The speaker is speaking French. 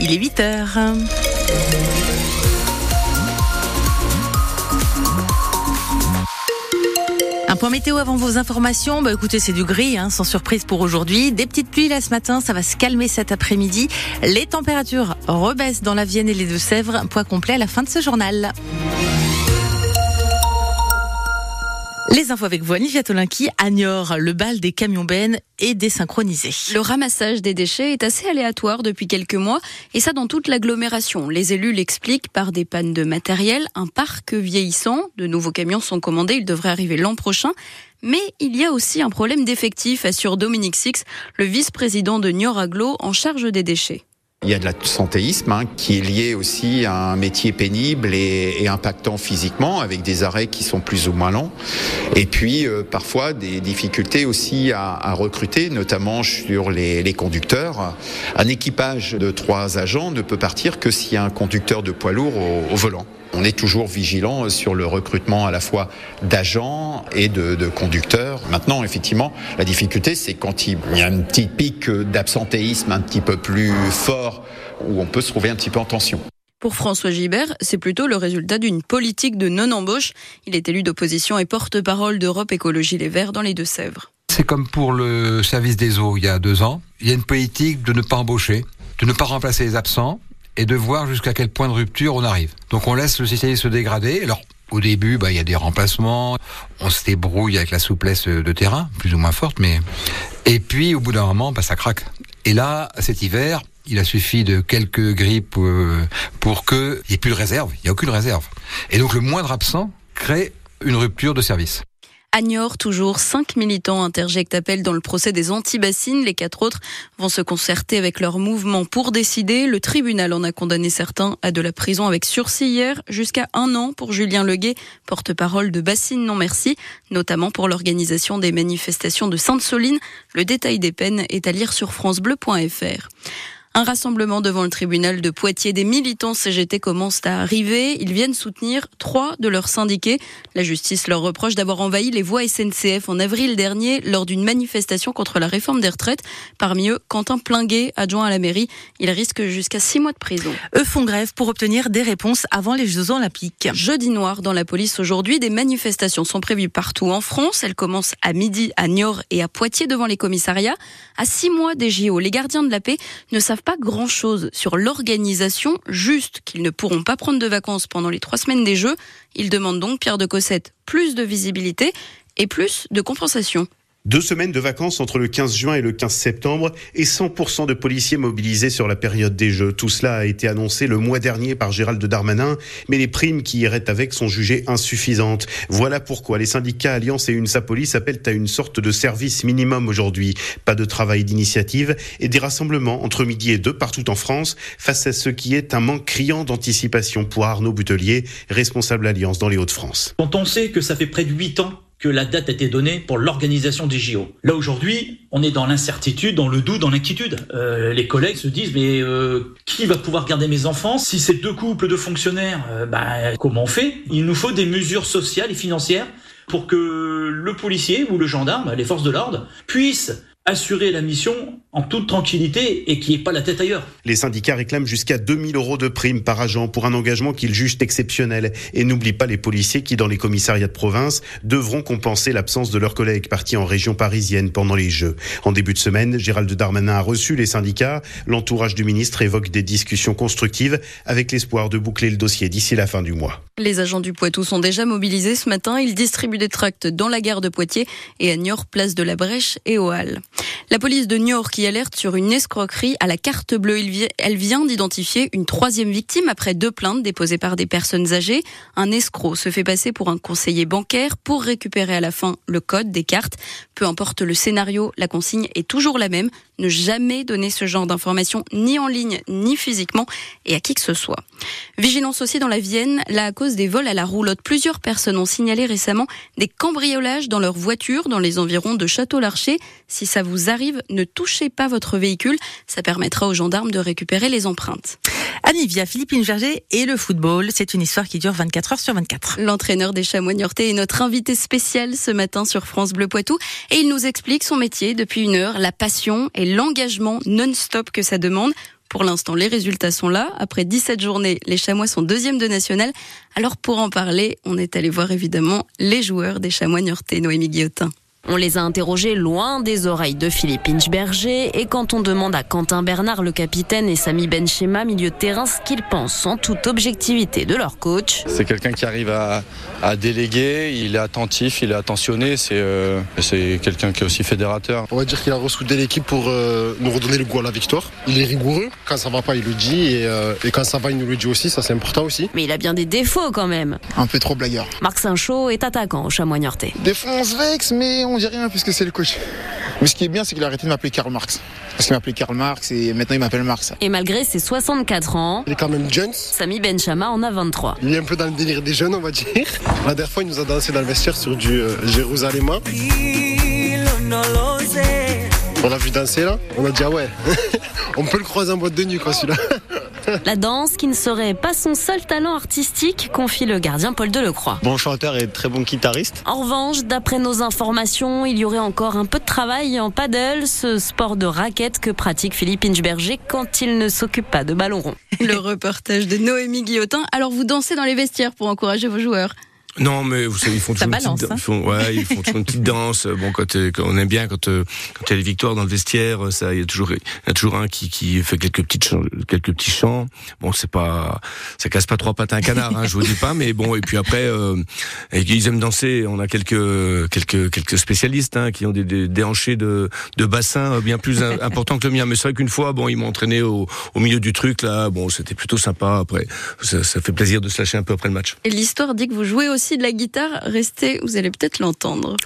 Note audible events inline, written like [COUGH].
il est 8 heures. Un point météo avant vos informations. Bah écoutez, c'est du gris, hein, sans surprise pour aujourd'hui. Des petites pluies là ce matin, ça va se calmer cet après-midi. Les températures rebaissent dans la Vienne et les Deux-Sèvres. Point complet à la fin de ce journal. Les infos avec vous, Olivia Tolinki. À le bal des camions bennes est désynchronisé. Le ramassage des déchets est assez aléatoire depuis quelques mois, et ça dans toute l'agglomération. Les élus l'expliquent par des pannes de matériel, un parc vieillissant. De nouveaux camions sont commandés, ils devraient arriver l'an prochain. Mais il y a aussi un problème d'effectif, assure Dominique Six, le vice-président de Niort Aglo en charge des déchets. Il y a de l'absentéisme hein, qui est lié aussi à un métier pénible et, et, impactant physiquement, avec des arrêts qui sont plus ou moins longs. Et puis euh, parfois des difficultés aussi à, à recruter, notamment sur les, les, conducteurs. Un équipage de trois agents ne peut partir que s'il y a un conducteur de poids lourd au, au volant. On est toujours vigilant sur le recrutement à la fois d'agents et de, de, conducteurs. Maintenant, effectivement, la difficulté, c'est quand il y a un petit pic d'absentéisme un petit peu plus fort, où on peut se trouver un petit peu en tension. Pour François Gibert, c'est plutôt le résultat d'une politique de non-embauche. Il est élu d'opposition et porte-parole d'Europe Écologie Les Verts dans les Deux-Sèvres. C'est comme pour le service des eaux il y a deux ans. Il y a une politique de ne pas embaucher, de ne pas remplacer les absents et de voir jusqu'à quel point de rupture on arrive. Donc on laisse le système se dégrader. Alors au début, bah, il y a des remplacements, on se débrouille avec la souplesse de terrain, plus ou moins forte, mais et puis au bout d'un moment, bah, ça craque. Et là, cet hiver, il a suffi de quelques grippes euh, pour qu'il n'y ait plus de réserve. Il n'y a aucune réserve. Et donc le moindre absent crée une rupture de service. À Niort, toujours cinq militants interjectent appel dans le procès des anti-bassines. Les quatre autres vont se concerter avec leur mouvement pour décider. Le tribunal en a condamné certains à de la prison avec sursis hier, jusqu'à un an pour Julien Leguet, porte-parole de Bassines Non Merci, notamment pour l'organisation des manifestations de Sainte-Soline. Le détail des peines est à lire sur francebleu.fr. Un rassemblement devant le tribunal de Poitiers des militants CGT commence à arriver. Ils viennent soutenir trois de leurs syndiqués. La justice leur reproche d'avoir envahi les voies SNCF en avril dernier lors d'une manifestation contre la réforme des retraites. Parmi eux, Quentin Plinguet, adjoint à la mairie. Il risque jusqu'à six mois de prison. Eux font grève pour obtenir des réponses avant les Jeux Olympiques. Jeudi noir dans la police aujourd'hui. Des manifestations sont prévues partout en France. Elles commencent à midi à Niort et à Poitiers devant les commissariats. À six mois des JO, les gardiens de la paix ne savent pas grand-chose sur l'organisation, juste qu'ils ne pourront pas prendre de vacances pendant les trois semaines des Jeux. Ils demandent donc, Pierre de Cossette, plus de visibilité et plus de compensation. Deux semaines de vacances entre le 15 juin et le 15 septembre et 100% de policiers mobilisés sur la période des Jeux. Tout cela a été annoncé le mois dernier par Gérald Darmanin, mais les primes qui iraient avec sont jugées insuffisantes. Voilà pourquoi les syndicats Alliance et UNSA Police appellent à une sorte de service minimum aujourd'hui. Pas de travail d'initiative et des rassemblements entre midi et deux partout en France face à ce qui est un manque criant d'anticipation pour Arnaud Butelier, responsable Alliance dans les Hauts-de-France. Quand on sait que ça fait près de huit ans que la date été donnée pour l'organisation des JO. Là aujourd'hui, on est dans l'incertitude, dans le doute, dans l'inquiétude. Euh, les collègues se disent mais euh, qui va pouvoir garder mes enfants? Si c'est deux couples de fonctionnaires euh, bah, Comment on fait? Il nous faut des mesures sociales et financières pour que le policier ou le gendarme, les forces de l'ordre, puissent assurer la mission en toute tranquillité et qui n'est pas la tête ailleurs. Les syndicats réclament jusqu'à 2000 euros de prime par agent pour un engagement qu'ils jugent exceptionnel. Et n'oublient pas les policiers qui, dans les commissariats de province, devront compenser l'absence de leurs collègues partis en région parisienne pendant les Jeux. En début de semaine, Gérald Darmanin a reçu les syndicats. L'entourage du ministre évoque des discussions constructives avec l'espoir de boucler le dossier d'ici la fin du mois. Les agents du Poitou sont déjà mobilisés ce matin. Ils distribuent des tracts dans la gare de Poitiers et à Niort, place de la Brèche et aux Halles. La police de Niort qui alerte sur une escroquerie à la carte bleue. Elle vient d'identifier une troisième victime après deux plaintes déposées par des personnes âgées. Un escroc se fait passer pour un conseiller bancaire pour récupérer à la fin le code des cartes. Peu importe le scénario, la consigne est toujours la même. Ne jamais donner ce genre d'informations ni en ligne ni physiquement et à qui que ce soit. Vigilance aussi dans la Vienne, là à cause des vols à la roulotte. Plusieurs personnes ont signalé récemment des cambriolages dans leur voiture dans les environs de Château-Larcher. Si ça vous arrive, ne touchez pas votre véhicule. Ça permettra aux gendarmes de récupérer les empreintes. Anivia, Philippine Verger et le football, c'est une histoire qui dure 24 heures sur 24. L'entraîneur des Chamois Niortais est notre invité spécial ce matin sur France Bleu Poitou et il nous explique son métier depuis une heure, la passion et l'engagement non-stop que ça demande Pour l'instant, les résultats sont là. Après 17 journées, les Chamois sont deuxième de national. Alors pour en parler, on est allé voir évidemment les joueurs des Chamois niortais, Noémie Guillotin. On les a interrogés loin des oreilles de Philippe Inchberger et quand on demande à Quentin Bernard, le capitaine, et Samy Benchema, milieu de terrain, ce qu'ils pensent en toute objectivité de leur coach. C'est quelqu'un qui arrive à, déléguer, il est attentif, il est attentionné, c'est euh, quelqu'un qui est aussi fédérateur. On va dire qu'il a ressoudé l'équipe pour euh, nous redonner le goût à la victoire. Il est rigoureux, quand ça va pas il le dit et, euh, et quand ça va il nous le dit aussi, ça c'est important aussi. Mais il a bien des défauts quand même. Un peu trop blagueur. Marc Saint-Chaud est attaquant au Chamois Des fois on se vexe mais on on dit rien puisque c'est le coach. Mais ce qui est bien, c'est qu'il a arrêté de m'appeler Karl Marx. Parce qu'il m'appelait Karl Marx et maintenant il m'appelle Marx. Et malgré ses 64 ans, il est quand même jeune. Samy Benchama en a 23. Il est un peu dans le délire des jeunes, on va dire. La dernière fois, il nous a dansé dans le vestiaire sur du euh, Jérusalem. On l'a vu danser là, on a dit ah ouais, [LAUGHS] on peut le croiser en boîte de nuit quoi celui-là. La danse qui ne serait pas son seul talent artistique, confie le gardien Paul Delecroix. Bon chanteur et très bon guitariste. En revanche, d'après nos informations, il y aurait encore un peu de travail en paddle, ce sport de raquette que pratique Philippe Inchberger quand il ne s'occupe pas de ballon rond. Le reportage de Noémie Guillotin. Alors vous dansez dans les vestiaires pour encourager vos joueurs non, mais vous savez, ils font toujours, une, petite, hein. ouais, ils font toujours une petite danse. Bon, quand, euh, quand, on aime bien, quand, euh, quand il y a les victoires dans le vestiaire, ça, il y a toujours, il y a toujours un qui, qui fait quelques petites chants, quelques petits chants. Bon, c'est pas, ça casse pas trois pattes à un canard, hein, je vous dis pas, mais bon, et puis après, euh, ils aiment danser. On a quelques, quelques, quelques spécialistes hein, qui ont des, des, des hanchés de, de bassin bien plus importants que le mien. Mais c'est vrai qu'une fois, bon, ils m'ont entraîné au, au milieu du truc là. Bon, c'était plutôt sympa. Après, ça, ça fait plaisir de se lâcher un peu après le match. Et l'histoire dit que vous jouez aussi de la guitare. Restez, vous allez peut-être l'entendre.